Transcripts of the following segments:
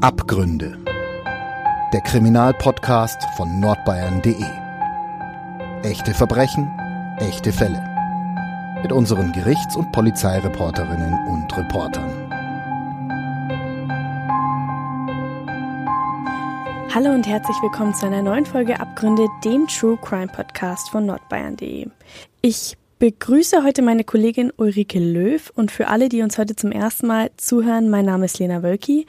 Abgründe. Der Kriminalpodcast von nordbayern.de. Echte Verbrechen, echte Fälle. Mit unseren Gerichts- und Polizeireporterinnen und Reportern. Hallo und herzlich willkommen zu einer neuen Folge Abgründe, dem True Crime Podcast von nordbayern.de. Ich begrüße heute meine Kollegin Ulrike Löw und für alle, die uns heute zum ersten Mal zuhören, mein Name ist Lena Wölki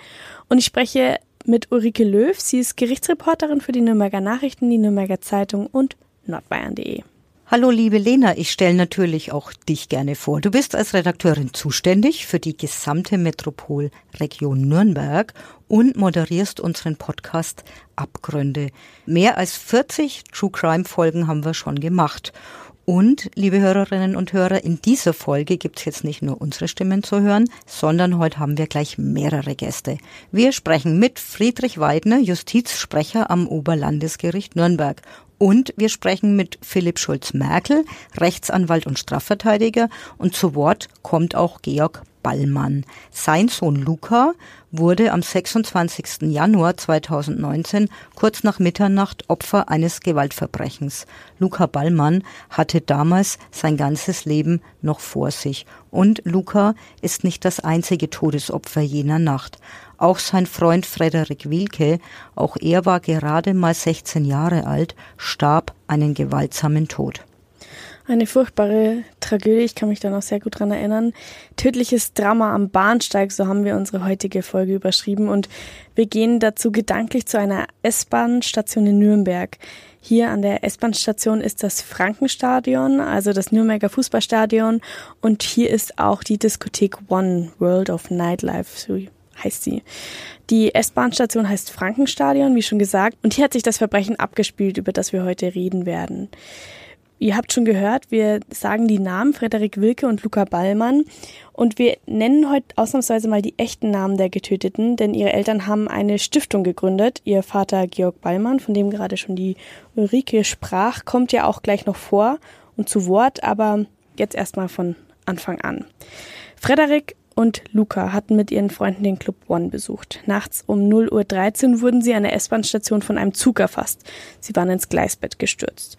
und ich spreche mit Ulrike Löw. Sie ist Gerichtsreporterin für die Nürnberger Nachrichten, die Nürnberger Zeitung und nordbayern.de. Hallo liebe Lena, ich stelle natürlich auch dich gerne vor. Du bist als Redakteurin zuständig für die gesamte Metropolregion Nürnberg und moderierst unseren Podcast Abgründe. Mehr als 40 True Crime Folgen haben wir schon gemacht. Und, liebe Hörerinnen und Hörer, in dieser Folge gibt's jetzt nicht nur unsere Stimmen zu hören, sondern heute haben wir gleich mehrere Gäste. Wir sprechen mit Friedrich Weidner, Justizsprecher am Oberlandesgericht Nürnberg. Und wir sprechen mit Philipp Schulz-Merkel, Rechtsanwalt und Strafverteidiger. Und zu Wort kommt auch Georg Ballmann. Sein Sohn Luca wurde am 26. Januar 2019 kurz nach Mitternacht Opfer eines Gewaltverbrechens. Luca Ballmann hatte damals sein ganzes Leben noch vor sich. Und Luca ist nicht das einzige Todesopfer jener Nacht. Auch sein Freund Frederik Wilke, auch er war gerade mal 16 Jahre alt, starb einen gewaltsamen Tod. Eine furchtbare Tragödie, ich kann mich da noch sehr gut dran erinnern. Tödliches Drama am Bahnsteig, so haben wir unsere heutige Folge überschrieben. Und wir gehen dazu gedanklich zu einer S-Bahn-Station in Nürnberg. Hier an der S-Bahn-Station ist das Frankenstadion, also das Nürnberger Fußballstadion. Und hier ist auch die Diskothek One World of Nightlife, so heißt sie. Die S-Bahn-Station heißt Frankenstadion, wie schon gesagt. Und hier hat sich das Verbrechen abgespielt, über das wir heute reden werden. Ihr habt schon gehört, wir sagen die Namen Frederik Wilke und Luca Ballmann und wir nennen heute ausnahmsweise mal die echten Namen der Getöteten, denn ihre Eltern haben eine Stiftung gegründet. Ihr Vater Georg Ballmann, von dem gerade schon die Ulrike sprach, kommt ja auch gleich noch vor und zu Wort, aber jetzt erstmal von Anfang an. Frederik und Luca hatten mit ihren Freunden den Club One besucht. Nachts um 0.13 Uhr wurden sie an der S-Bahn-Station von einem Zug erfasst. Sie waren ins Gleisbett gestürzt.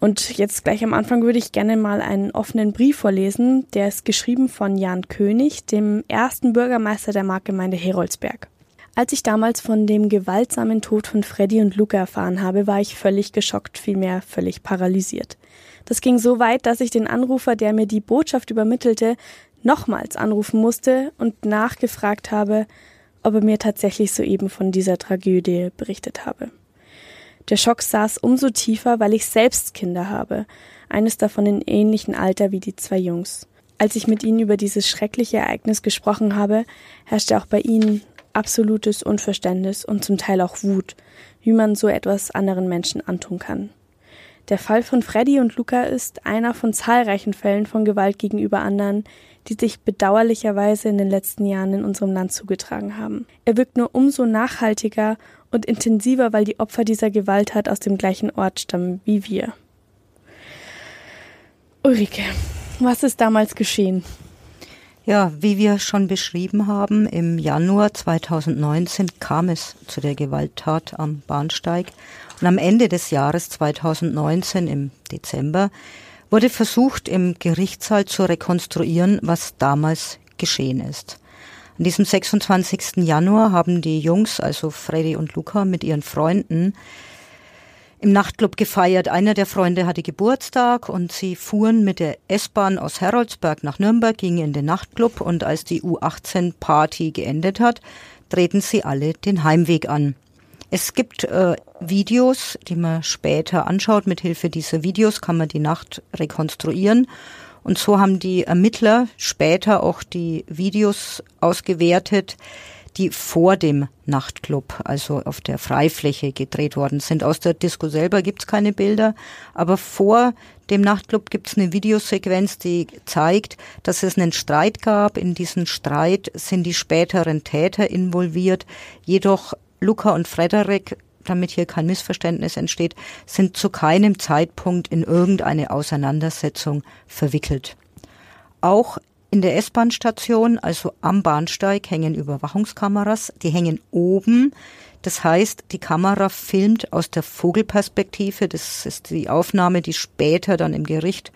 Und jetzt gleich am Anfang würde ich gerne mal einen offenen Brief vorlesen. Der ist geschrieben von Jan König, dem ersten Bürgermeister der Marktgemeinde Heroldsberg. Als ich damals von dem gewaltsamen Tod von Freddy und Luca erfahren habe, war ich völlig geschockt, vielmehr völlig paralysiert. Das ging so weit, dass ich den Anrufer, der mir die Botschaft übermittelte, nochmals anrufen musste und nachgefragt habe, ob er mir tatsächlich soeben von dieser Tragödie berichtet habe. Der Schock saß umso tiefer, weil ich selbst Kinder habe, eines davon in ähnlichem Alter wie die zwei Jungs. Als ich mit ihnen über dieses schreckliche Ereignis gesprochen habe, herrschte auch bei ihnen absolutes Unverständnis und zum Teil auch Wut, wie man so etwas anderen Menschen antun kann. Der Fall von Freddy und Luca ist einer von zahlreichen Fällen von Gewalt gegenüber anderen, die sich bedauerlicherweise in den letzten Jahren in unserem Land zugetragen haben. Er wirkt nur umso nachhaltiger und intensiver, weil die Opfer dieser Gewalttat aus dem gleichen Ort stammen wie wir. Ulrike, was ist damals geschehen? Ja, wie wir schon beschrieben haben, im Januar 2019 kam es zu der Gewalttat am Bahnsteig. Und am Ende des Jahres 2019, im Dezember, wurde versucht, im Gerichtssaal zu rekonstruieren, was damals geschehen ist. An diesem 26. Januar haben die Jungs, also Freddy und Luca, mit ihren Freunden im Nachtclub gefeiert. Einer der Freunde hatte Geburtstag und sie fuhren mit der S-Bahn aus Heroldsberg nach Nürnberg, gingen in den Nachtclub und als die U18-Party geendet hat, treten sie alle den Heimweg an. Es gibt äh, Videos, die man später anschaut. Mithilfe dieser Videos kann man die Nacht rekonstruieren. Und so haben die Ermittler später auch die Videos ausgewertet, die vor dem Nachtclub, also auf der Freifläche gedreht worden sind. Aus der Disco selber gibt's keine Bilder, aber vor dem Nachtclub gibt's eine Videosequenz, die zeigt, dass es einen Streit gab. In diesen Streit sind die späteren Täter involviert. Jedoch Luca und Frederik damit hier kein Missverständnis entsteht, sind zu keinem Zeitpunkt in irgendeine Auseinandersetzung verwickelt. Auch In der S-Bahn-Station, also am Bahnsteig, hängen Überwachungskameras. Die hängen oben. Das heißt, die Kamera filmt aus der Vogelperspektive. Das ist die Aufnahme, die später dann im Gericht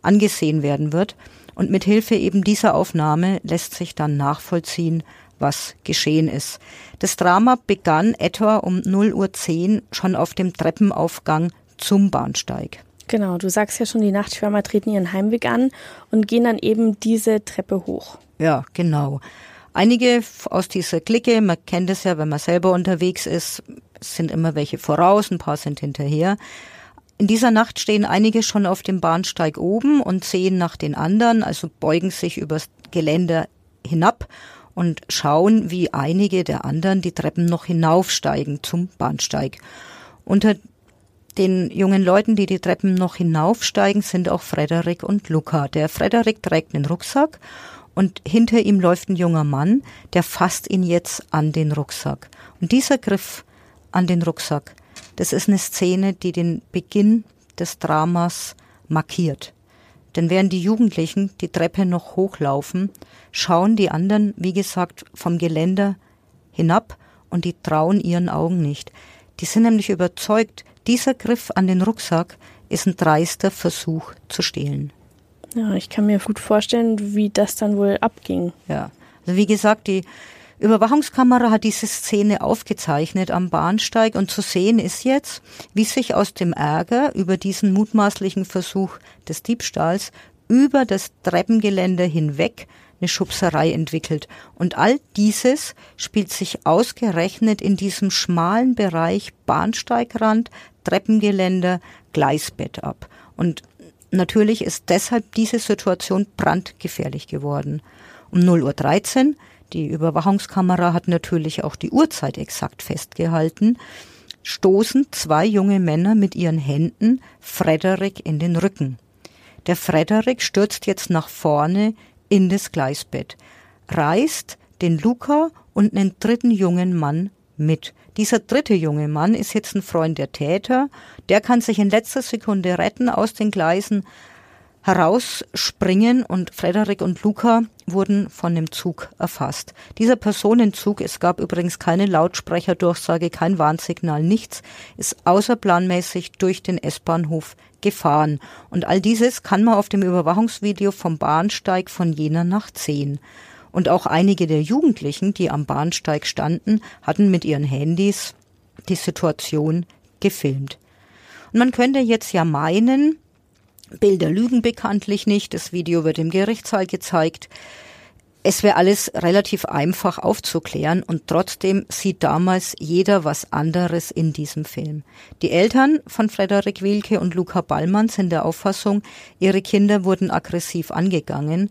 angesehen werden wird. Und mit Hilfe eben dieser Aufnahme lässt sich dann nachvollziehen, was geschehen ist. Das Drama begann etwa um 0.10 Uhr schon auf dem Treppenaufgang zum Bahnsteig. Genau, du sagst ja schon, die Nachtschwärmer treten ihren Heimweg an und gehen dann eben diese Treppe hoch. Ja, genau. Einige aus dieser Clique, man kennt es ja, wenn man selber unterwegs ist, sind immer welche voraus, ein paar sind hinterher. In dieser Nacht stehen einige schon auf dem Bahnsteig oben und sehen nach den anderen, also beugen sich übers Geländer hinab und schauen, wie einige der anderen die Treppen noch hinaufsteigen zum Bahnsteig. Unter den jungen Leuten, die die Treppen noch hinaufsteigen, sind auch Frederik und Luca. Der Frederik trägt einen Rucksack und hinter ihm läuft ein junger Mann, der fasst ihn jetzt an den Rucksack. Und dieser Griff an den Rucksack, das ist eine Szene, die den Beginn des Dramas markiert. Denn während die Jugendlichen die Treppe noch hochlaufen, schauen die anderen, wie gesagt, vom Geländer hinab und die trauen ihren Augen nicht. Die sind nämlich überzeugt, dieser Griff an den Rucksack ist ein dreister Versuch zu stehlen. Ja, ich kann mir gut vorstellen, wie das dann wohl abging. Ja, also wie gesagt, die Überwachungskamera hat diese Szene aufgezeichnet am Bahnsteig und zu sehen ist jetzt, wie sich aus dem Ärger über diesen mutmaßlichen Versuch des Diebstahls über das Treppengeländer hinweg eine Schubserei entwickelt. Und all dieses spielt sich ausgerechnet in diesem schmalen Bereich Bahnsteigrand, Treppengeländer, Gleisbett ab. Und natürlich ist deshalb diese Situation brandgefährlich geworden. Um 0.13 Uhr, die Überwachungskamera hat natürlich auch die Uhrzeit exakt festgehalten, stoßen zwei junge Männer mit ihren Händen Frederik in den Rücken. Der Frederik stürzt jetzt nach vorne in das Gleisbett, reißt den Luca und einen dritten jungen Mann mit. Dieser dritte junge Mann ist jetzt ein Freund der Täter. Der kann sich in letzter Sekunde retten aus den Gleisen, herausspringen und Frederik und Luca wurden von dem Zug erfasst. Dieser Personenzug, es gab übrigens keine Lautsprecherdurchsage, kein Warnsignal, nichts, ist außerplanmäßig durch den S-Bahnhof gefahren. Und all dieses kann man auf dem Überwachungsvideo vom Bahnsteig von jener Nacht sehen. Und auch einige der Jugendlichen, die am Bahnsteig standen, hatten mit ihren Handys die Situation gefilmt. Und man könnte jetzt ja meinen, Bilder lügen bekanntlich nicht, das Video wird im Gerichtssaal gezeigt. Es wäre alles relativ einfach aufzuklären und trotzdem sieht damals jeder was anderes in diesem Film. Die Eltern von Frederik Wilke und Luca Ballmann sind der Auffassung, ihre Kinder wurden aggressiv angegangen.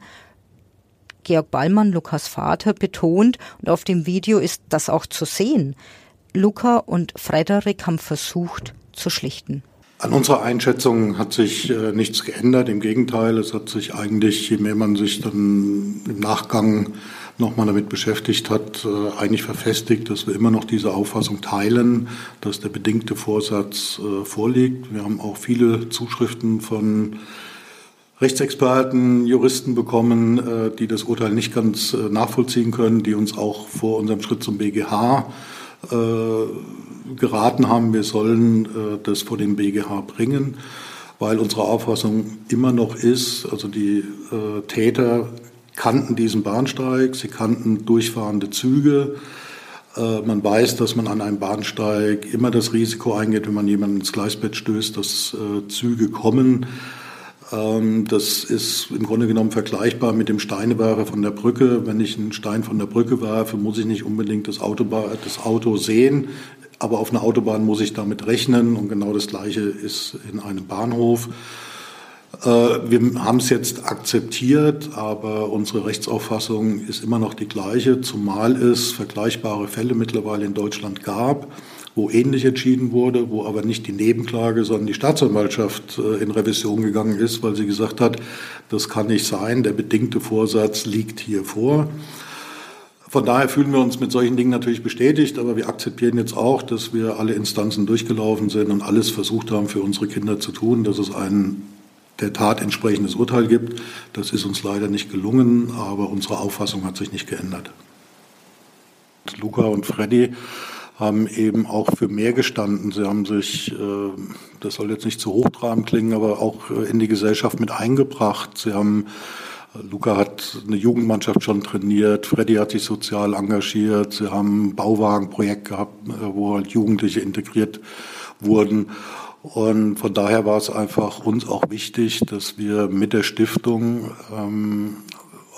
Georg Ballmann, Lukas Vater, betont, und auf dem Video ist das auch zu sehen, Luca und Frederik haben versucht zu schlichten. An unserer Einschätzung hat sich äh, nichts geändert. Im Gegenteil, es hat sich eigentlich, je mehr man sich dann im Nachgang nochmal damit beschäftigt hat, äh, eigentlich verfestigt, dass wir immer noch diese Auffassung teilen, dass der bedingte Vorsatz äh, vorliegt. Wir haben auch viele Zuschriften von Rechtsexperten, Juristen bekommen, äh, die das Urteil nicht ganz äh, nachvollziehen können, die uns auch vor unserem Schritt zum BGH äh, geraten haben, wir sollen äh, das vor den BGH bringen, weil unsere Auffassung immer noch ist, also die äh, Täter kannten diesen Bahnsteig, sie kannten durchfahrende Züge. Äh, man weiß, dass man an einem Bahnsteig immer das Risiko eingeht, wenn man jemanden ins Gleisbett stößt, dass Züge kommen. Ähm, das ist im Grunde genommen vergleichbar mit dem Steinewerfer von der Brücke. Wenn ich einen Stein von der Brücke werfe, muss ich nicht unbedingt das Auto, das Auto sehen. Aber auf einer Autobahn muss ich damit rechnen und genau das Gleiche ist in einem Bahnhof. Äh, wir haben es jetzt akzeptiert, aber unsere Rechtsauffassung ist immer noch die gleiche, zumal es vergleichbare Fälle mittlerweile in Deutschland gab, wo ähnlich entschieden wurde, wo aber nicht die Nebenklage, sondern die Staatsanwaltschaft äh, in Revision gegangen ist, weil sie gesagt hat, das kann nicht sein, der bedingte Vorsatz liegt hier vor. Von daher fühlen wir uns mit solchen Dingen natürlich bestätigt, aber wir akzeptieren jetzt auch, dass wir alle Instanzen durchgelaufen sind und alles versucht haben, für unsere Kinder zu tun, dass es einen der Tat entsprechendes Urteil gibt. Das ist uns leider nicht gelungen, aber unsere Auffassung hat sich nicht geändert. Luca und Freddy haben eben auch für mehr gestanden. Sie haben sich, äh, das soll jetzt nicht zu hochtrabend klingen, aber auch äh, in die Gesellschaft mit eingebracht. Sie haben Luca hat eine Jugendmannschaft schon trainiert, Freddy hat sich sozial engagiert, sie haben ein Bauwagenprojekt gehabt, wo halt Jugendliche integriert wurden. Und von daher war es einfach uns auch wichtig, dass wir mit der Stiftung ähm,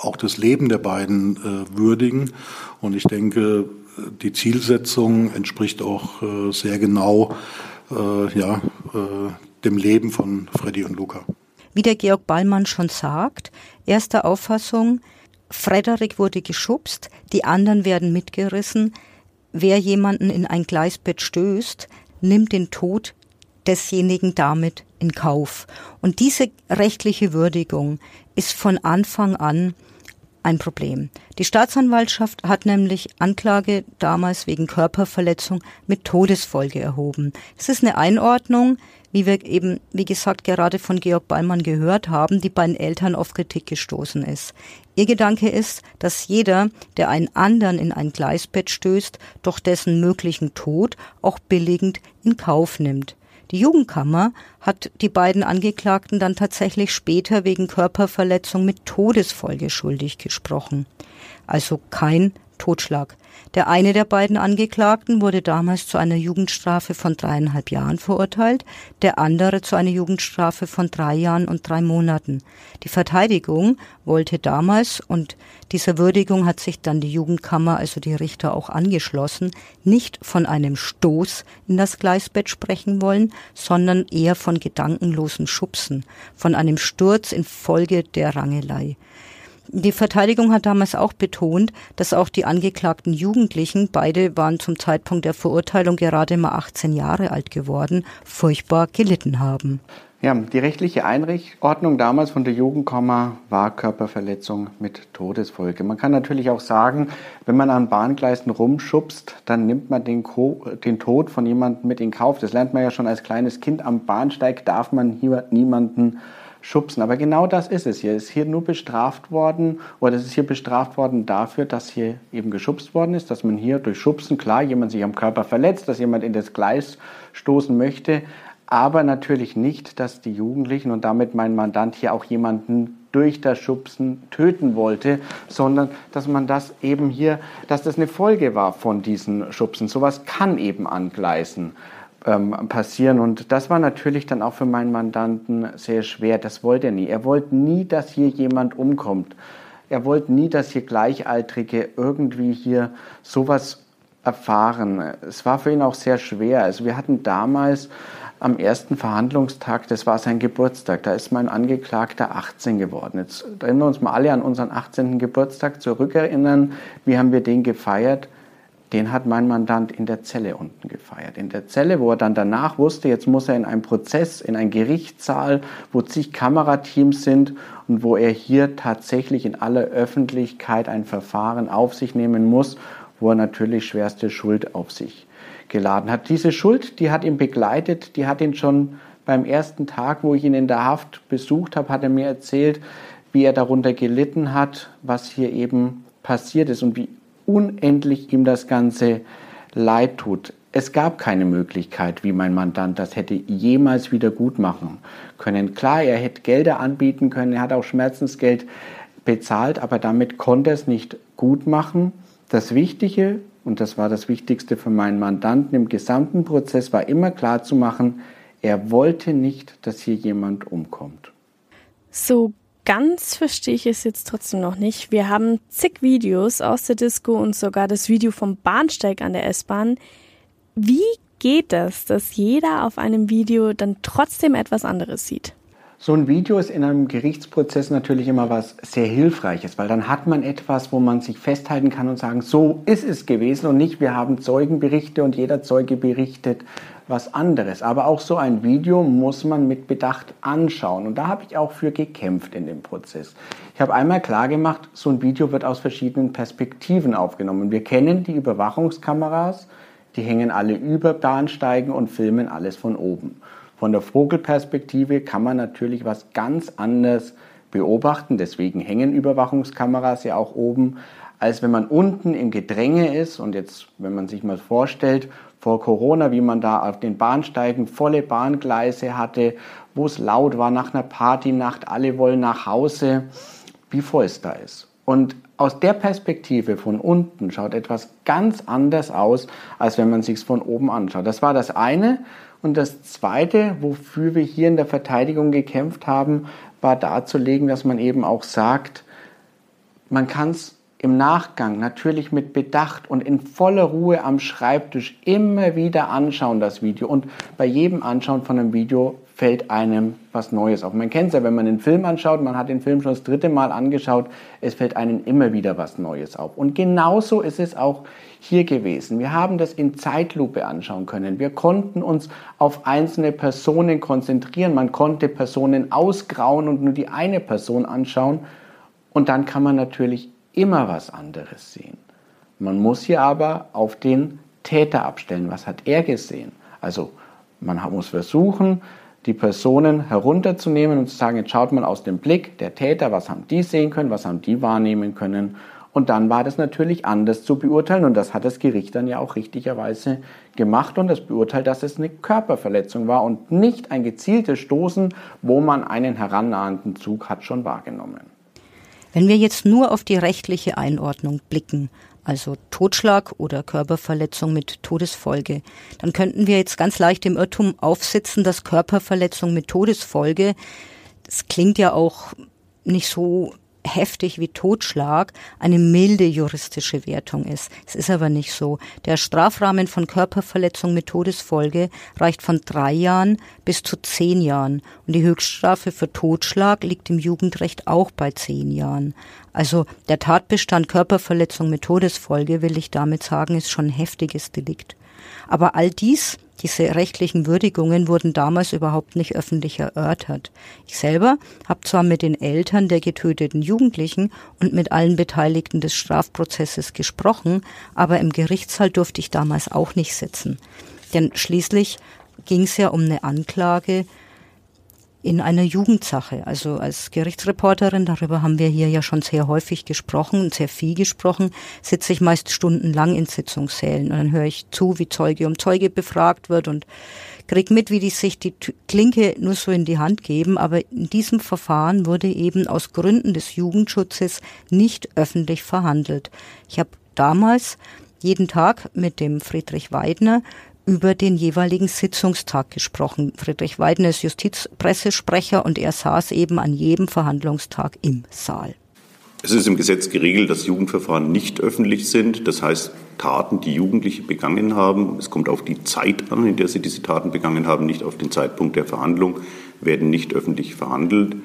auch das Leben der beiden äh, würdigen. Und ich denke, die Zielsetzung entspricht auch äh, sehr genau äh, ja, äh, dem Leben von Freddy und Luca. Wie der Georg Ballmann schon sagt, erste Auffassung, Frederik wurde geschubst, die anderen werden mitgerissen. Wer jemanden in ein Gleisbett stößt, nimmt den Tod desjenigen damit in Kauf. Und diese rechtliche Würdigung ist von Anfang an ein Problem. Die Staatsanwaltschaft hat nämlich Anklage damals wegen Körperverletzung mit Todesfolge erhoben. Es ist eine Einordnung, wie wir eben, wie gesagt, gerade von Georg Ballmann gehört haben, die bei den Eltern auf Kritik gestoßen ist. Ihr Gedanke ist, dass jeder, der einen anderen in ein Gleisbett stößt, doch dessen möglichen Tod auch billigend in Kauf nimmt. Die Jugendkammer hat die beiden Angeklagten dann tatsächlich später wegen Körperverletzung mit Todesfolge schuldig gesprochen. Also kein Totschlag. Der eine der beiden Angeklagten wurde damals zu einer Jugendstrafe von dreieinhalb Jahren verurteilt, der andere zu einer Jugendstrafe von drei Jahren und drei Monaten. Die Verteidigung wollte damals, und dieser Würdigung hat sich dann die Jugendkammer, also die Richter auch angeschlossen, nicht von einem Stoß in das Gleisbett sprechen wollen, sondern eher von gedankenlosen Schubsen, von einem Sturz infolge der Rangelei. Die Verteidigung hat damals auch betont, dass auch die angeklagten Jugendlichen, beide waren zum Zeitpunkt der Verurteilung gerade mal 18 Jahre alt geworden, furchtbar gelitten haben. Ja, die rechtliche Einordnung damals von der Jugendkammer war Körperverletzung mit Todesfolge. Man kann natürlich auch sagen, wenn man an Bahngleisen rumschubst, dann nimmt man den, Co den Tod von jemandem mit in Kauf. Das lernt man ja schon als kleines Kind. Am Bahnsteig darf man hier niemanden schubsen. Aber genau das ist es hier. Es ist hier nur bestraft worden, oder es ist hier bestraft worden dafür, dass hier eben geschubst worden ist, dass man hier durch Schubsen, klar, jemand sich am Körper verletzt, dass jemand in das Gleis stoßen möchte, aber natürlich nicht, dass die Jugendlichen und damit mein Mandant hier auch jemanden durch das Schubsen töten wollte, sondern dass man das eben hier, dass das eine Folge war von diesen Schubsen. Sowas kann eben an Gleisen ähm, passieren. Und das war natürlich dann auch für meinen Mandanten sehr schwer. Das wollte er nie. Er wollte nie, dass hier jemand umkommt. Er wollte nie, dass hier Gleichaltrige irgendwie hier sowas erfahren. Es war für ihn auch sehr schwer. Also wir hatten damals am ersten Verhandlungstag, das war sein Geburtstag, da ist mein Angeklagter 18 geworden. Jetzt erinnern wir uns mal alle an unseren 18. Geburtstag zurückerinnern. Wie haben wir den gefeiert? Den hat mein Mandant in der Zelle unten gefeiert. In der Zelle, wo er dann danach wusste, jetzt muss er in einen Prozess, in einen Gerichtssaal, wo zig Kamerateams sind und wo er hier tatsächlich in aller Öffentlichkeit ein Verfahren auf sich nehmen muss, wo er natürlich schwerste Schuld auf sich geladen hat. Diese Schuld, die hat ihn begleitet, die hat ihn schon beim ersten Tag, wo ich ihn in der Haft besucht habe, hat er mir erzählt, wie er darunter gelitten hat, was hier eben passiert ist und wie unendlich ihm das Ganze leid tut. Es gab keine Möglichkeit, wie mein Mandant das hätte jemals wieder gut machen können. Klar, er hätte Gelder anbieten können, er hat auch Schmerzensgeld bezahlt, aber damit konnte er es nicht gut machen. Das Wichtige, und das war das Wichtigste für meinen Mandanten im gesamten Prozess, war immer klar zu machen, er wollte nicht, dass hier jemand umkommt. So ganz verstehe ich es jetzt trotzdem noch nicht. Wir haben zig Videos aus der Disco und sogar das Video vom Bahnsteig an der S-Bahn. Wie geht das, dass jeder auf einem Video dann trotzdem etwas anderes sieht? So ein Video ist in einem Gerichtsprozess natürlich immer was sehr Hilfreiches, weil dann hat man etwas, wo man sich festhalten kann und sagen, so ist es gewesen und nicht, wir haben Zeugenberichte und jeder Zeuge berichtet was anderes. Aber auch so ein Video muss man mit Bedacht anschauen. Und da habe ich auch für gekämpft in dem Prozess. Ich habe einmal klar gemacht, so ein Video wird aus verschiedenen Perspektiven aufgenommen. Wir kennen die Überwachungskameras, die hängen alle über Bahnsteigen und filmen alles von oben. Von der Vogelperspektive kann man natürlich was ganz anderes beobachten. Deswegen hängen Überwachungskameras ja auch oben, als wenn man unten im Gedränge ist. Und jetzt, wenn man sich mal vorstellt, vor Corona, wie man da auf den Bahnsteigen volle Bahngleise hatte, wo es laut war nach einer Partynacht, alle wollen nach Hause, wie voll es da ist. Und aus der Perspektive von unten schaut etwas ganz anders aus, als wenn man sich es von oben anschaut. Das war das eine. Und das zweite, wofür wir hier in der Verteidigung gekämpft haben, war darzulegen, dass man eben auch sagt, man kann es im Nachgang natürlich mit Bedacht und in voller Ruhe am Schreibtisch immer wieder anschauen, das Video. Und bei jedem Anschauen von einem Video fällt einem was Neues auf. Man kennt es ja, wenn man einen Film anschaut, man hat den Film schon das dritte Mal angeschaut, es fällt einem immer wieder was Neues auf. Und genauso ist es auch hier gewesen. Wir haben das in Zeitlupe anschauen können. Wir konnten uns auf einzelne Personen konzentrieren. Man konnte Personen ausgrauen und nur die eine Person anschauen. Und dann kann man natürlich immer was anderes sehen. Man muss hier aber auf den Täter abstellen. Was hat er gesehen? Also man muss versuchen, die Personen herunterzunehmen und zu sagen, jetzt schaut man aus dem Blick der Täter, was haben die sehen können, was haben die wahrnehmen können. Und dann war das natürlich anders zu beurteilen und das hat das Gericht dann ja auch richtigerweise gemacht und das beurteilt, dass es eine Körperverletzung war und nicht ein gezieltes Stoßen, wo man einen herannahenden Zug hat schon wahrgenommen. Wenn wir jetzt nur auf die rechtliche Einordnung blicken, also Totschlag oder Körperverletzung mit Todesfolge, dann könnten wir jetzt ganz leicht im Irrtum aufsitzen, dass Körperverletzung mit Todesfolge, das klingt ja auch nicht so heftig wie Totschlag eine milde juristische Wertung ist. Es ist aber nicht so. Der Strafrahmen von Körperverletzung mit Todesfolge reicht von drei Jahren bis zu zehn Jahren. Und die Höchststrafe für Totschlag liegt im Jugendrecht auch bei zehn Jahren. Also der Tatbestand Körperverletzung mit Todesfolge, will ich damit sagen, ist schon ein heftiges Delikt. Aber all dies diese rechtlichen Würdigungen wurden damals überhaupt nicht öffentlich erörtert. Ich selber habe zwar mit den Eltern der getöteten Jugendlichen und mit allen Beteiligten des Strafprozesses gesprochen, aber im Gerichtssaal durfte ich damals auch nicht sitzen. Denn schließlich ging es ja um eine Anklage in einer Jugendsache. Also als Gerichtsreporterin, darüber haben wir hier ja schon sehr häufig gesprochen und sehr viel gesprochen, sitze ich meist stundenlang in Sitzungssälen und dann höre ich zu, wie Zeuge um Zeuge befragt wird und krieg mit, wie die sich die Klinke nur so in die Hand geben. Aber in diesem Verfahren wurde eben aus Gründen des Jugendschutzes nicht öffentlich verhandelt. Ich habe damals jeden Tag mit dem Friedrich Weidner über den jeweiligen Sitzungstag gesprochen. Friedrich Weidner ist Justizpressesprecher und er saß eben an jedem Verhandlungstag im Saal. Es ist im Gesetz geregelt, dass Jugendverfahren nicht öffentlich sind. Das heißt, Taten, die Jugendliche begangen haben, es kommt auf die Zeit an, in der sie diese Taten begangen haben, nicht auf den Zeitpunkt der Verhandlung, werden nicht öffentlich verhandelt.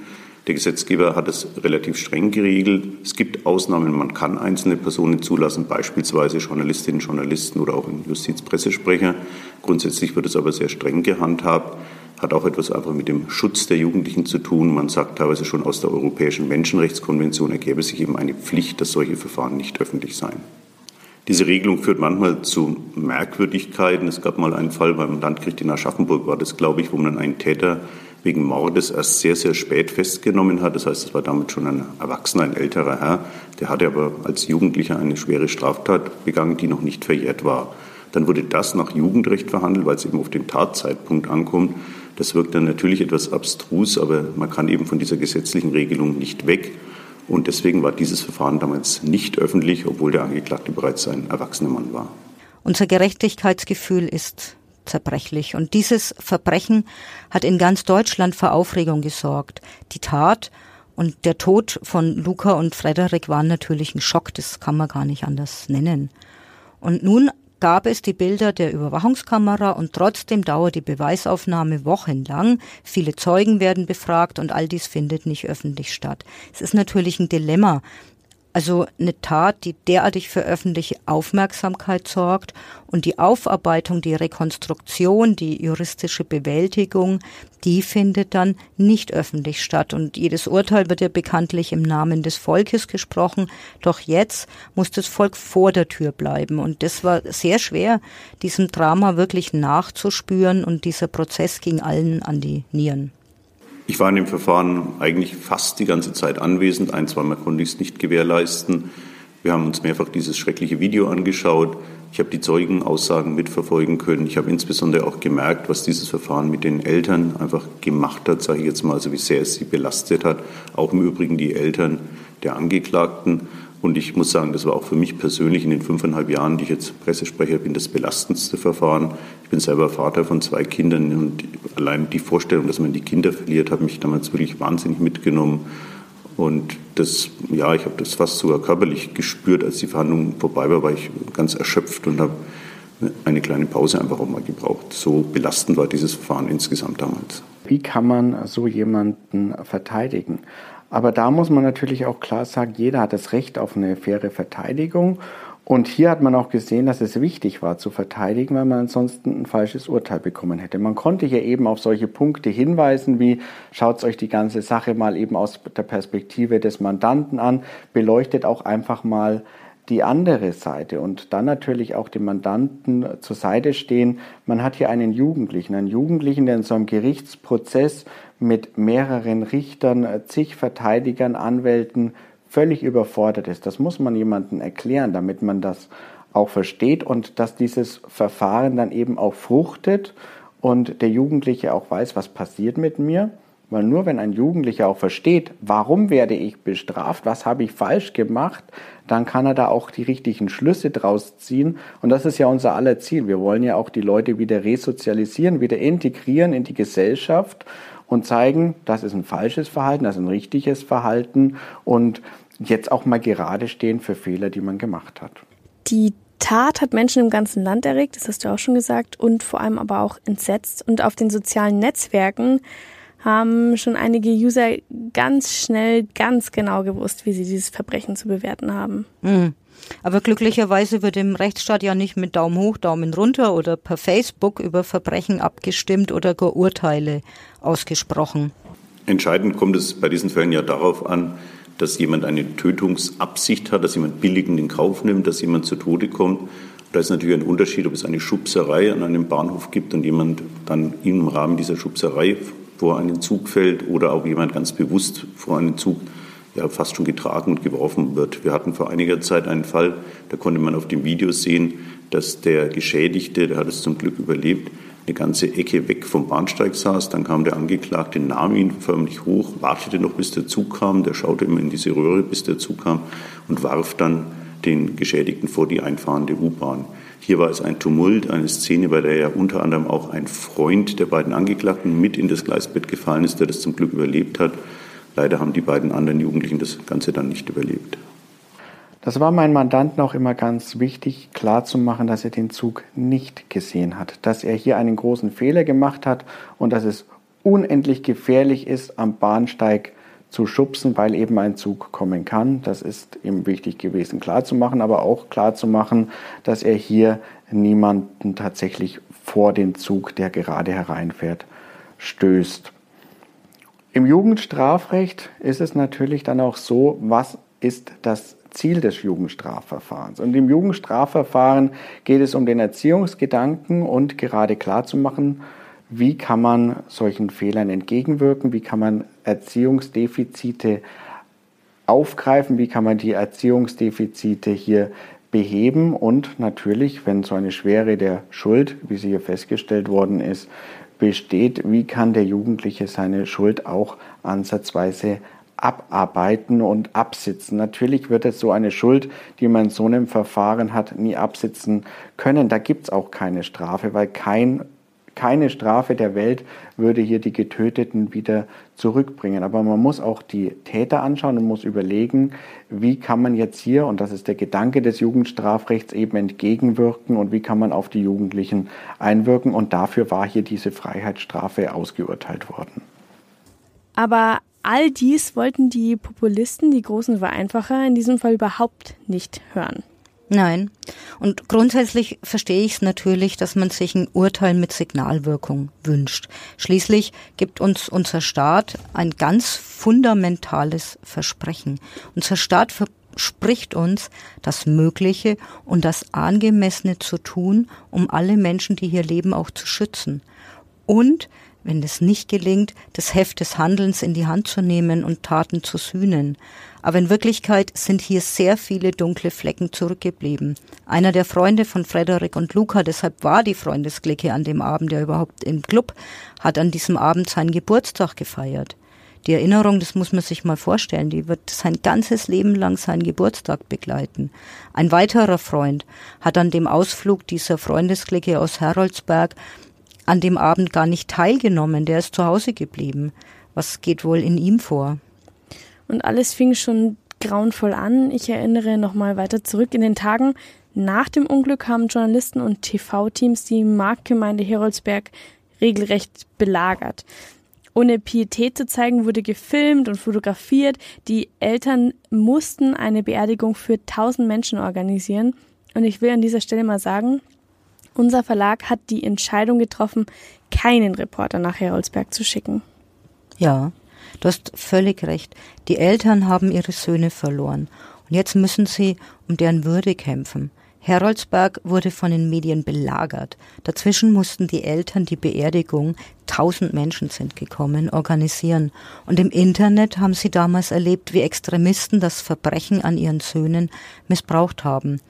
Der Gesetzgeber hat es relativ streng geregelt. Es gibt Ausnahmen, man kann einzelne Personen zulassen, beispielsweise Journalistinnen, Journalisten oder auch Justizpressesprecher. Grundsätzlich wird es aber sehr streng gehandhabt, hat auch etwas einfach mit dem Schutz der Jugendlichen zu tun. Man sagt teilweise schon aus der Europäischen Menschenrechtskonvention ergäbe sich eben eine Pflicht, dass solche Verfahren nicht öffentlich seien. Diese Regelung führt manchmal zu Merkwürdigkeiten. Es gab mal einen Fall beim Landgericht in Aschaffenburg, war das, glaube ich, wo man einen Täter wegen Mordes erst sehr, sehr spät festgenommen hat. Das heißt, es war damit schon ein Erwachsener, ein älterer Herr. Der hatte aber als Jugendlicher eine schwere Straftat begangen, die noch nicht verjährt war. Dann wurde das nach Jugendrecht verhandelt, weil es eben auf den Tatzeitpunkt ankommt. Das wirkt dann natürlich etwas abstrus, aber man kann eben von dieser gesetzlichen Regelung nicht weg. Und deswegen war dieses Verfahren damals nicht öffentlich, obwohl der Angeklagte bereits ein erwachsener Mann war. Unser Gerechtigkeitsgefühl ist zerbrechlich. Und dieses Verbrechen hat in ganz Deutschland für Aufregung gesorgt. Die Tat und der Tod von Luca und Frederik waren natürlich ein Schock, das kann man gar nicht anders nennen. Und nun gab es die Bilder der Überwachungskamera und trotzdem dauert die Beweisaufnahme wochenlang. Viele Zeugen werden befragt und all dies findet nicht öffentlich statt. Es ist natürlich ein Dilemma. Also eine Tat, die derartig für öffentliche Aufmerksamkeit sorgt und die Aufarbeitung, die Rekonstruktion, die juristische Bewältigung, die findet dann nicht öffentlich statt. Und jedes Urteil wird ja bekanntlich im Namen des Volkes gesprochen. Doch jetzt muss das Volk vor der Tür bleiben. Und das war sehr schwer, diesem Drama wirklich nachzuspüren. Und dieser Prozess ging allen an die Nieren. Ich war in dem Verfahren eigentlich fast die ganze Zeit anwesend. Ein, zweimal konnte ich es nicht gewährleisten. Wir haben uns mehrfach dieses schreckliche Video angeschaut. Ich habe die Zeugenaussagen mitverfolgen können. Ich habe insbesondere auch gemerkt, was dieses Verfahren mit den Eltern einfach gemacht hat, sage ich jetzt mal, also wie sehr es sie belastet hat. Auch im Übrigen die Eltern der Angeklagten. Und ich muss sagen, das war auch für mich persönlich in den fünfeinhalb Jahren, die ich jetzt Pressesprecher bin, das belastendste Verfahren. Ich bin selber Vater von zwei Kindern und allein die Vorstellung, dass man die Kinder verliert, hat mich damals wirklich wahnsinnig mitgenommen. Und das, ja, ich habe das fast sogar körperlich gespürt, als die Verhandlung vorbei war, war ich ganz erschöpft und habe eine kleine Pause einfach auch mal gebraucht. So belastend war dieses Verfahren insgesamt damals. Wie kann man so jemanden verteidigen? Aber da muss man natürlich auch klar sagen, jeder hat das Recht auf eine faire Verteidigung. Und hier hat man auch gesehen, dass es wichtig war zu verteidigen, weil man ansonsten ein falsches Urteil bekommen hätte. Man konnte hier eben auf solche Punkte hinweisen, wie schaut euch die ganze Sache mal eben aus der Perspektive des Mandanten an, beleuchtet auch einfach mal die andere Seite und dann natürlich auch dem Mandanten zur Seite stehen. Man hat hier einen Jugendlichen, einen Jugendlichen, der in so einem Gerichtsprozess mit mehreren Richtern, zig Verteidigern, Anwälten völlig überfordert ist. Das muss man jemandem erklären, damit man das auch versteht und dass dieses Verfahren dann eben auch fruchtet und der Jugendliche auch weiß, was passiert mit mir. Weil nur wenn ein Jugendlicher auch versteht, warum werde ich bestraft, was habe ich falsch gemacht, dann kann er da auch die richtigen Schlüsse draus ziehen. Und das ist ja unser aller Ziel. Wir wollen ja auch die Leute wieder resozialisieren, wieder integrieren in die Gesellschaft und zeigen, das ist ein falsches Verhalten, das ist ein richtiges Verhalten und jetzt auch mal gerade stehen für Fehler, die man gemacht hat. Die Tat hat Menschen im ganzen Land erregt, das hast du auch schon gesagt, und vor allem aber auch entsetzt. Und auf den sozialen Netzwerken haben schon einige User ganz schnell, ganz genau gewusst, wie sie dieses Verbrechen zu bewerten haben. Mhm. Aber glücklicherweise wird im Rechtsstaat ja nicht mit Daumen hoch, Daumen runter oder per Facebook über Verbrechen abgestimmt oder gar Urteile ausgesprochen. Entscheidend kommt es bei diesen Fällen ja darauf an, dass jemand eine Tötungsabsicht hat, dass jemand billigend in Kauf nimmt, dass jemand zu Tode kommt. Da ist natürlich ein Unterschied, ob es eine Schubserei an einem Bahnhof gibt und jemand dann im Rahmen dieser Schubserei vor einen Zug fällt oder auch jemand ganz bewusst vor einen Zug ja fast schon getragen und geworfen wird. Wir hatten vor einiger Zeit einen Fall, da konnte man auf dem Video sehen, dass der Geschädigte, der hat es zum Glück überlebt, eine ganze Ecke weg vom Bahnsteig saß. Dann kam der Angeklagte, nahm ihn förmlich hoch, wartete noch, bis der Zug kam. Der schaute immer in diese Röhre, bis der Zug kam und warf dann den Geschädigten vor die einfahrende U-Bahn. Hier war es ein Tumult, eine Szene, bei der ja unter anderem auch ein Freund der beiden Angeklagten mit in das Gleisbett gefallen ist, der das zum Glück überlebt hat. Leider haben die beiden anderen Jugendlichen das Ganze dann nicht überlebt. Das war meinem Mandanten auch immer ganz wichtig, klarzumachen, dass er den Zug nicht gesehen hat, dass er hier einen großen Fehler gemacht hat und dass es unendlich gefährlich ist, am Bahnsteig zu schubsen, weil eben ein Zug kommen kann. Das ist ihm wichtig gewesen, klarzumachen, aber auch klarzumachen, dass er hier niemanden tatsächlich vor den Zug, der gerade hereinfährt, stößt. Im Jugendstrafrecht ist es natürlich dann auch so, was ist das Ziel des Jugendstrafverfahrens. Und im Jugendstrafverfahren geht es um den Erziehungsgedanken und gerade klarzumachen, wie kann man solchen Fehlern entgegenwirken, wie kann man Erziehungsdefizite aufgreifen, wie kann man die Erziehungsdefizite hier beheben und natürlich, wenn so eine Schwere der Schuld, wie sie hier festgestellt worden ist, besteht, wie kann der Jugendliche seine Schuld auch ansatzweise abarbeiten und absitzen. Natürlich wird es so eine Schuld, die man in so einem Verfahren hat, nie absitzen können. Da gibt es auch keine Strafe, weil kein keine Strafe der Welt würde hier die Getöteten wieder zurückbringen. Aber man muss auch die Täter anschauen und muss überlegen, wie kann man jetzt hier, und das ist der Gedanke des Jugendstrafrechts, eben entgegenwirken und wie kann man auf die Jugendlichen einwirken. Und dafür war hier diese Freiheitsstrafe ausgeurteilt worden. Aber all dies wollten die Populisten, die großen Vereinfacher, in diesem Fall überhaupt nicht hören. Nein. Und grundsätzlich verstehe ich es natürlich, dass man sich ein Urteil mit Signalwirkung wünscht. Schließlich gibt uns unser Staat ein ganz fundamentales Versprechen. Unser Staat verspricht uns, das Mögliche und das Angemessene zu tun, um alle Menschen, die hier leben, auch zu schützen. Und wenn es nicht gelingt, das Heft des Handelns in die Hand zu nehmen und Taten zu sühnen. Aber in Wirklichkeit sind hier sehr viele dunkle Flecken zurückgeblieben. Einer der Freunde von Frederik und Luca, deshalb war die Freundesklicke an dem Abend ja überhaupt im Club, hat an diesem Abend seinen Geburtstag gefeiert. Die Erinnerung, das muss man sich mal vorstellen, die wird sein ganzes Leben lang seinen Geburtstag begleiten. Ein weiterer Freund hat an dem Ausflug dieser Freundesklicke aus Heroldsberg an dem Abend gar nicht teilgenommen, der ist zu Hause geblieben. Was geht wohl in ihm vor? Und alles fing schon grauenvoll an. Ich erinnere nochmal weiter zurück. In den Tagen nach dem Unglück haben Journalisten und TV-Teams die Marktgemeinde Heroldsberg regelrecht belagert. Ohne Pietät zu zeigen, wurde gefilmt und fotografiert. Die Eltern mussten eine Beerdigung für tausend Menschen organisieren. Und ich will an dieser Stelle mal sagen, unser Verlag hat die Entscheidung getroffen, keinen Reporter nach Heroldsberg zu schicken. Ja, du hast völlig recht. Die Eltern haben ihre Söhne verloren. Und jetzt müssen sie um deren Würde kämpfen. Heroldsberg wurde von den Medien belagert. Dazwischen mussten die Eltern die Beerdigung, tausend Menschen sind gekommen, organisieren. Und im Internet haben sie damals erlebt, wie Extremisten das Verbrechen an ihren Söhnen missbraucht haben.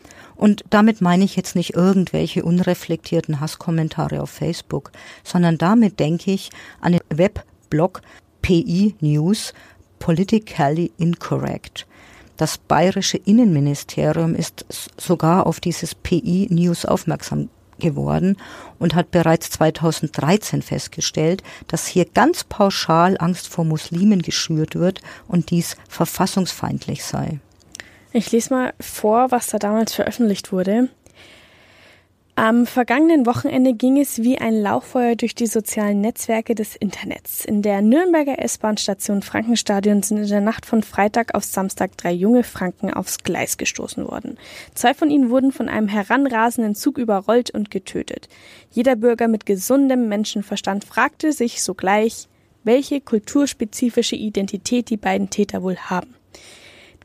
Und damit meine ich jetzt nicht irgendwelche unreflektierten Hasskommentare auf Facebook, sondern damit denke ich an den Webblog PI News Politically Incorrect. Das bayerische Innenministerium ist sogar auf dieses PI News aufmerksam geworden und hat bereits 2013 festgestellt, dass hier ganz pauschal Angst vor Muslimen geschürt wird und dies verfassungsfeindlich sei. Ich lese mal vor, was da damals veröffentlicht wurde. Am vergangenen Wochenende ging es wie ein Lauffeuer durch die sozialen Netzwerke des Internets. In der Nürnberger S-Bahn-Station Frankenstadion sind in der Nacht von Freitag auf Samstag drei junge Franken aufs Gleis gestoßen worden. Zwei von ihnen wurden von einem heranrasenden Zug überrollt und getötet. Jeder Bürger mit gesundem Menschenverstand fragte sich sogleich, welche kulturspezifische Identität die beiden Täter wohl haben.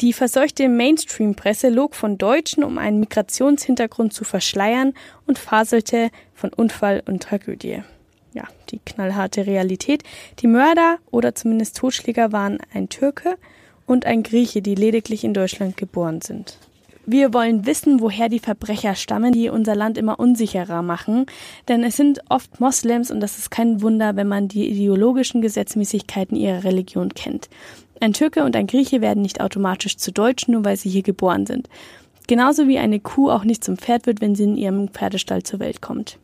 Die verseuchte Mainstream-Presse log von Deutschen, um einen Migrationshintergrund zu verschleiern und faselte von Unfall und Tragödie. Ja, die knallharte Realität. Die Mörder oder zumindest Totschläger waren ein Türke und ein Grieche, die lediglich in Deutschland geboren sind. Wir wollen wissen, woher die Verbrecher stammen, die unser Land immer unsicherer machen. Denn es sind oft Moslems und das ist kein Wunder, wenn man die ideologischen Gesetzmäßigkeiten ihrer Religion kennt. Ein Türke und ein Grieche werden nicht automatisch zu Deutschen, nur weil sie hier geboren sind. Genauso wie eine Kuh auch nicht zum Pferd wird, wenn sie in ihrem Pferdestall zur Welt kommt.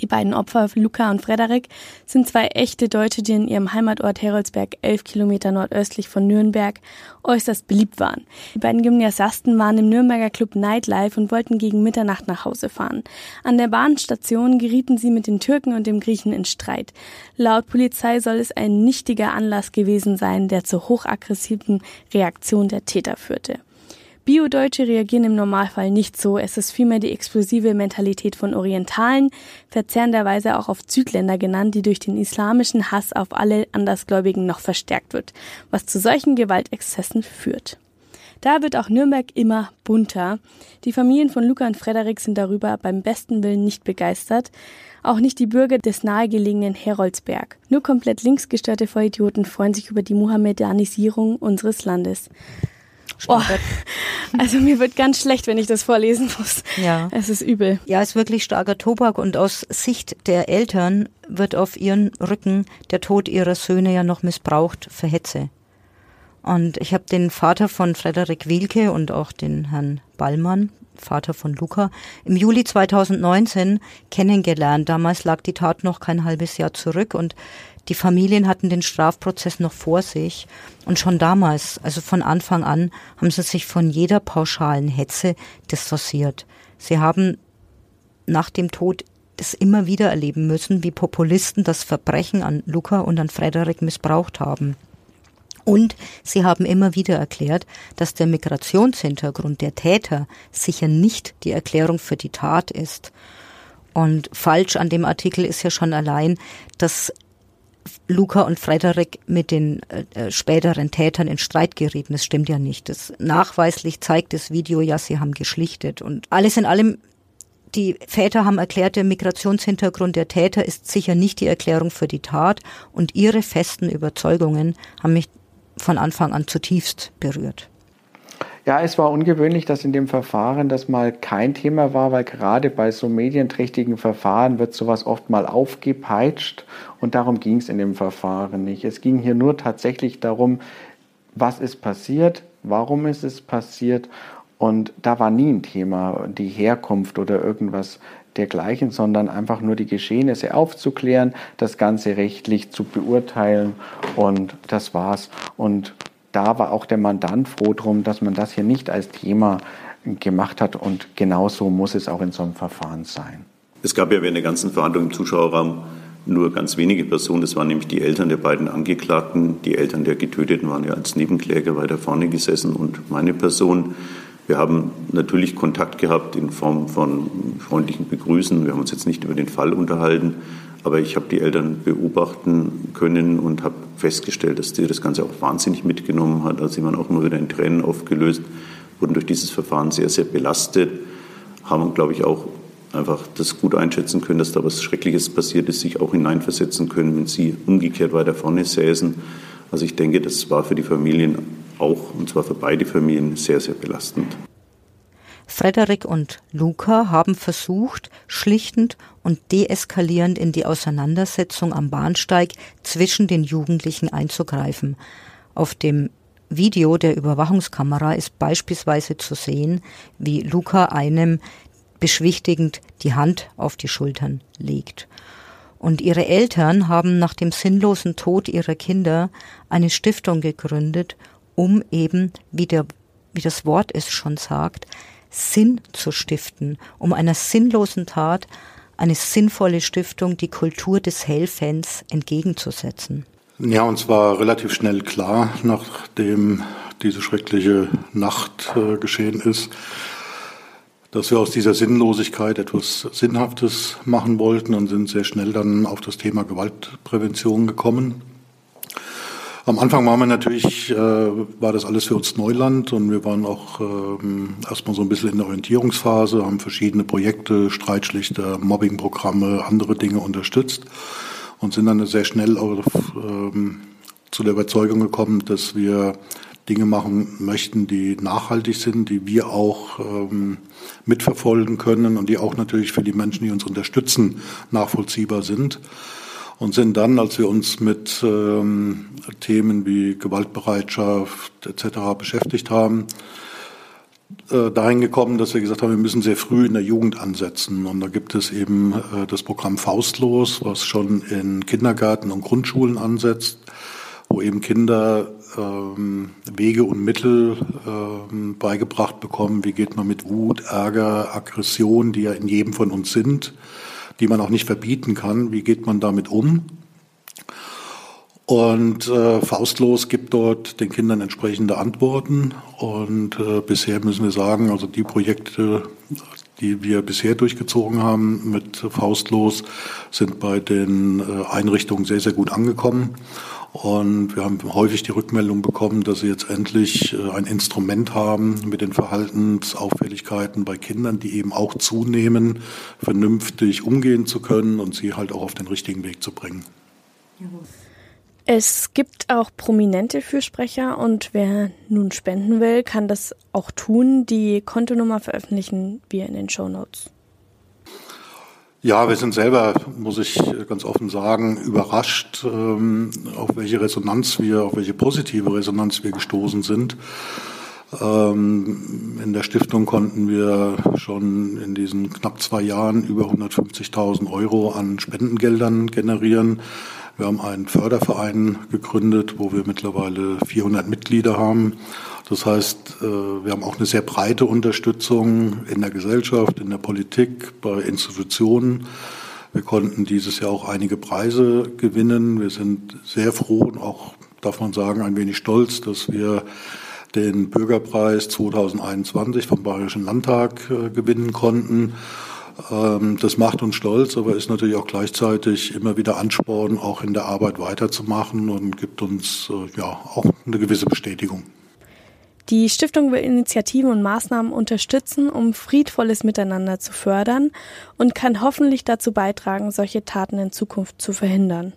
Die beiden Opfer, Luca und Frederik, sind zwei echte Deutsche, die in ihrem Heimatort Heroldsberg, elf Kilometer nordöstlich von Nürnberg, äußerst beliebt waren. Die beiden Gymnasiasten waren im Nürnberger Club Nightlife und wollten gegen Mitternacht nach Hause fahren. An der Bahnstation gerieten sie mit den Türken und dem Griechen in Streit. Laut Polizei soll es ein nichtiger Anlass gewesen sein, der zur hochaggressiven Reaktion der Täter führte. Bio-Deutsche reagieren im Normalfall nicht so. Es ist vielmehr die explosive Mentalität von Orientalen, verzerrenderweise auch auf Südländer genannt, die durch den islamischen Hass auf alle Andersgläubigen noch verstärkt wird, was zu solchen Gewaltexzessen führt. Da wird auch Nürnberg immer bunter. Die Familien von Luca und Frederik sind darüber beim besten Willen nicht begeistert. Auch nicht die Bürger des nahegelegenen Heroldsberg. Nur komplett linksgestörte Vollidioten freuen sich über die Muhammedanisierung unseres Landes. Oh, also mir wird ganz schlecht, wenn ich das vorlesen muss. Ja. Es ist übel. Ja, es ist wirklich starker Tobak und aus Sicht der Eltern wird auf ihren Rücken der Tod ihrer Söhne ja noch missbraucht für Hetze. Und ich habe den Vater von Frederik Wielke und auch den Herrn Ballmann, Vater von Luca, im Juli 2019 kennengelernt. Damals lag die Tat noch kein halbes Jahr zurück und die Familien hatten den Strafprozess noch vor sich und schon damals, also von Anfang an, haben sie sich von jeder pauschalen Hetze dissoziiert. Sie haben nach dem Tod es immer wieder erleben müssen, wie Populisten das Verbrechen an Luca und an Frederik missbraucht haben. Und sie haben immer wieder erklärt, dass der Migrationshintergrund der Täter sicher nicht die Erklärung für die Tat ist. Und falsch an dem Artikel ist ja schon allein, dass Luca und Frederik mit den äh, äh, späteren Tätern in Streit gerieten. Das stimmt ja nicht. Das nachweislich zeigt das Video ja, sie haben geschlichtet. Und alles in allem, die Väter haben erklärt, der Migrationshintergrund der Täter ist sicher nicht die Erklärung für die Tat. Und ihre festen Überzeugungen haben mich von Anfang an zutiefst berührt. Ja, es war ungewöhnlich, dass in dem Verfahren das mal kein Thema war, weil gerade bei so medienträchtigen Verfahren wird sowas oft mal aufgepeitscht und darum ging es in dem Verfahren nicht. Es ging hier nur tatsächlich darum, was ist passiert, warum ist es passiert und da war nie ein Thema die Herkunft oder irgendwas dergleichen, sondern einfach nur die Geschehnisse aufzuklären, das Ganze rechtlich zu beurteilen und das war's. Und da war auch der Mandant froh drum, dass man das hier nicht als Thema gemacht hat und genauso muss es auch in so einem Verfahren sein. Es gab ja während der ganzen Verhandlung im Zuschauerraum nur ganz wenige Personen, das waren nämlich die Eltern der beiden Angeklagten. Die Eltern der Getöteten waren ja als Nebenkläger weiter vorne gesessen und meine Person. Wir haben natürlich Kontakt gehabt in Form von freundlichen Begrüßen. Wir haben uns jetzt nicht über den Fall unterhalten, aber ich habe die Eltern beobachten können und habe festgestellt, dass sie das Ganze auch wahnsinnig mitgenommen hat. Also sie waren auch immer wieder in Tränen aufgelöst, wurden durch dieses Verfahren sehr, sehr belastet, haben, glaube ich, auch einfach das gut einschätzen können, dass da was Schreckliches passiert ist, sich auch hineinversetzen können, wenn sie umgekehrt weiter vorne säßen. Also ich denke, das war für die Familien auch, und zwar für beide Familien, sehr, sehr belastend. Frederik und Luca haben versucht, schlichtend und deeskalierend in die Auseinandersetzung am Bahnsteig zwischen den Jugendlichen einzugreifen. Auf dem Video der Überwachungskamera ist beispielsweise zu sehen, wie Luca einem beschwichtigend die Hand auf die Schultern legt. Und ihre Eltern haben nach dem sinnlosen Tod ihrer Kinder eine Stiftung gegründet, um eben, wie, der, wie das Wort es schon sagt, Sinn zu stiften, um einer sinnlosen Tat eine sinnvolle Stiftung, die Kultur des Helfens entgegenzusetzen. Ja, uns war relativ schnell klar, nachdem diese schreckliche Nacht äh, geschehen ist, dass wir aus dieser Sinnlosigkeit etwas Sinnhaftes machen wollten und sind sehr schnell dann auf das Thema Gewaltprävention gekommen. Am Anfang waren wir natürlich, äh, war das alles für uns Neuland und wir waren auch ähm, erstmal so ein bisschen in der Orientierungsphase, haben verschiedene Projekte, Streitschlichter, Mobbingprogramme, andere Dinge unterstützt und sind dann sehr schnell auf, ähm, zu der Überzeugung gekommen, dass wir Dinge machen möchten, die nachhaltig sind, die wir auch ähm, mitverfolgen können und die auch natürlich für die Menschen, die uns unterstützen, nachvollziehbar sind und sind dann, als wir uns mit ähm, Themen wie Gewaltbereitschaft etc. beschäftigt haben, äh, dahin gekommen, dass wir gesagt haben, wir müssen sehr früh in der Jugend ansetzen. Und da gibt es eben äh, das Programm Faustlos, was schon in Kindergärten und Grundschulen ansetzt, wo eben Kinder ähm, Wege und Mittel ähm, beigebracht bekommen, wie geht man mit Wut, Ärger, Aggression, die ja in jedem von uns sind, die man auch nicht verbieten kann. Wie geht man damit um? Und äh, Faustlos gibt dort den Kindern entsprechende Antworten. Und äh, bisher müssen wir sagen, also die Projekte, die wir bisher durchgezogen haben mit Faustlos, sind bei den äh, Einrichtungen sehr, sehr gut angekommen. Und wir haben häufig die Rückmeldung bekommen, dass sie jetzt endlich äh, ein Instrument haben mit den Verhaltensauffälligkeiten bei Kindern, die eben auch zunehmen, vernünftig umgehen zu können und sie halt auch auf den richtigen Weg zu bringen. Es gibt auch prominente Fürsprecher und wer nun spenden will, kann das auch tun. Die Kontonummer veröffentlichen wir in den Show Notes. Ja, wir sind selber, muss ich ganz offen sagen, überrascht, ähm, auf welche Resonanz wir, auf welche positive Resonanz wir gestoßen sind. Ähm, in der Stiftung konnten wir schon in diesen knapp zwei Jahren über 150.000 Euro an Spendengeldern generieren. Wir haben einen Förderverein gegründet, wo wir mittlerweile 400 Mitglieder haben. Das heißt, äh, wir haben auch eine sehr breite Unterstützung in der Gesellschaft, in der Politik, bei Institutionen. Wir konnten dieses Jahr auch einige Preise gewinnen. Wir sind sehr froh und auch darf man sagen, ein wenig stolz, dass wir den Bürgerpreis 2021 vom Bayerischen Landtag äh, gewinnen konnten. Ähm, das macht uns stolz, aber ist natürlich auch gleichzeitig immer wieder Ansporn, auch in der Arbeit weiterzumachen und gibt uns äh, ja auch eine gewisse Bestätigung. Die Stiftung will Initiativen und Maßnahmen unterstützen, um friedvolles Miteinander zu fördern und kann hoffentlich dazu beitragen, solche Taten in Zukunft zu verhindern.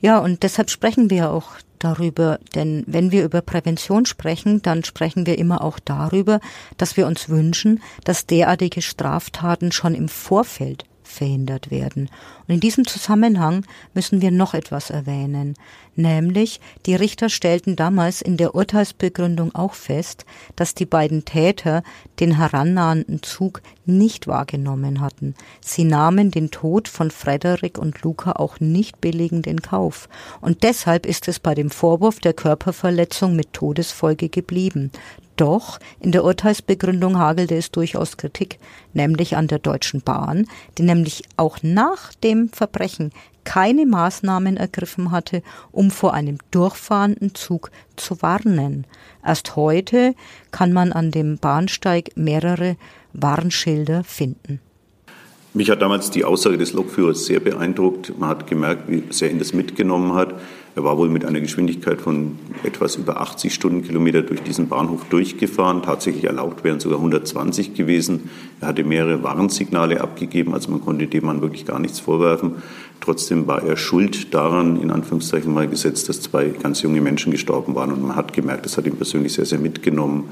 Ja, und deshalb sprechen wir auch darüber, denn wenn wir über Prävention sprechen, dann sprechen wir immer auch darüber, dass wir uns wünschen, dass derartige Straftaten schon im Vorfeld verhindert werden. Und in diesem Zusammenhang müssen wir noch etwas erwähnen, nämlich die Richter stellten damals in der Urteilsbegründung auch fest, dass die beiden Täter den herannahenden Zug nicht wahrgenommen hatten. Sie nahmen den Tod von Frederik und Luca auch nicht billigend in Kauf. Und deshalb ist es bei dem Vorwurf der Körperverletzung mit Todesfolge geblieben. Doch in der Urteilsbegründung hagelte es durchaus Kritik, nämlich an der Deutschen Bahn, die nämlich auch nach dem Verbrechen keine Maßnahmen ergriffen hatte, um vor einem durchfahrenden Zug zu warnen. Erst heute kann man an dem Bahnsteig mehrere Warnschilder finden. Mich hat damals die Aussage des Lokführers sehr beeindruckt. Man hat gemerkt, wie sehr ihn das mitgenommen hat. Er war wohl mit einer Geschwindigkeit von etwas über 80 Stundenkilometer durch diesen Bahnhof durchgefahren. Tatsächlich erlaubt wären sogar 120 gewesen. Er hatte mehrere Warnsignale abgegeben, also man konnte dem Mann wirklich gar nichts vorwerfen. Trotzdem war er schuld daran, in Anführungszeichen mal gesetzt, dass zwei ganz junge Menschen gestorben waren. Und man hat gemerkt, das hat ihn persönlich sehr, sehr mitgenommen.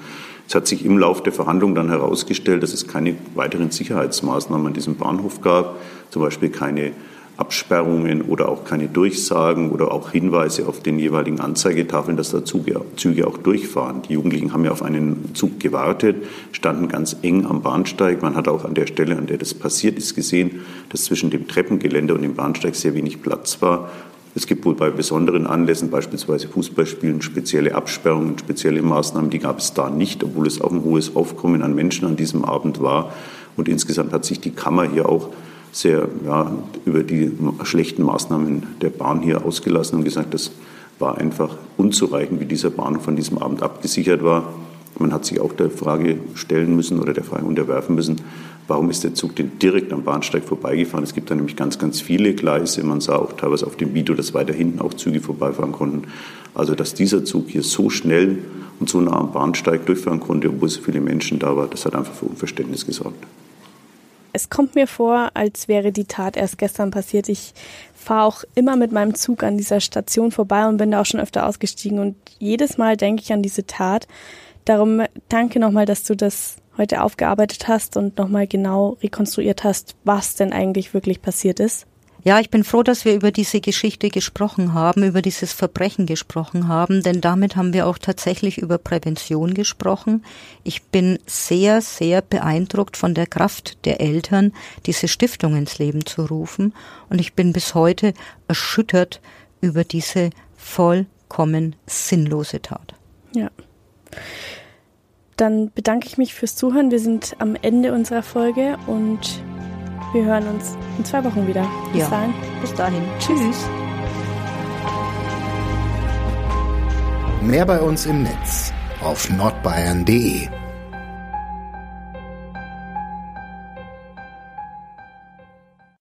Es hat sich im Laufe der Verhandlungen dann herausgestellt, dass es keine weiteren Sicherheitsmaßnahmen an diesem Bahnhof gab, zum Beispiel keine Absperrungen oder auch keine Durchsagen oder auch Hinweise auf den jeweiligen Anzeigetafeln, dass da Züge auch durchfahren. Die Jugendlichen haben ja auf einen Zug gewartet, standen ganz eng am Bahnsteig. Man hat auch an der Stelle, an der das passiert ist, gesehen, dass zwischen dem Treppengelände und dem Bahnsteig sehr wenig Platz war. Es gibt wohl bei besonderen Anlässen, beispielsweise Fußballspielen, spezielle Absperrungen, spezielle Maßnahmen. Die gab es da nicht, obwohl es auch ein hohes Aufkommen an Menschen an diesem Abend war. Und insgesamt hat sich die Kammer hier auch sehr ja, über die schlechten Maßnahmen der Bahn hier ausgelassen und gesagt, das war einfach unzureichend, wie dieser Bahnhof an diesem Abend abgesichert war. Man hat sich auch der Frage stellen müssen oder der Frage unterwerfen müssen, warum ist der Zug denn direkt am Bahnsteig vorbeigefahren? Es gibt da nämlich ganz, ganz viele Gleise. Man sah auch teilweise auf dem Video, dass weiter hinten auch Züge vorbeifahren konnten. Also, dass dieser Zug hier so schnell und so nah am Bahnsteig durchfahren konnte, obwohl so viele Menschen da waren, das hat einfach für Unverständnis gesorgt. Es kommt mir vor, als wäre die Tat erst gestern passiert. Ich fahre auch immer mit meinem Zug an dieser Station vorbei und bin da auch schon öfter ausgestiegen. Und jedes Mal denke ich an diese Tat. Darum danke nochmal, dass du das heute aufgearbeitet hast und nochmal genau rekonstruiert hast, was denn eigentlich wirklich passiert ist. Ja, ich bin froh, dass wir über diese Geschichte gesprochen haben, über dieses Verbrechen gesprochen haben, denn damit haben wir auch tatsächlich über Prävention gesprochen. Ich bin sehr, sehr beeindruckt von der Kraft der Eltern, diese Stiftung ins Leben zu rufen. Und ich bin bis heute erschüttert über diese vollkommen sinnlose Tat. Ja. Dann bedanke ich mich fürs Zuhören. Wir sind am Ende unserer Folge und wir hören uns in zwei Wochen wieder. Bis ja. dahin. Bis dahin. Tschüss. Mehr bei uns im Netz auf nordbayern.de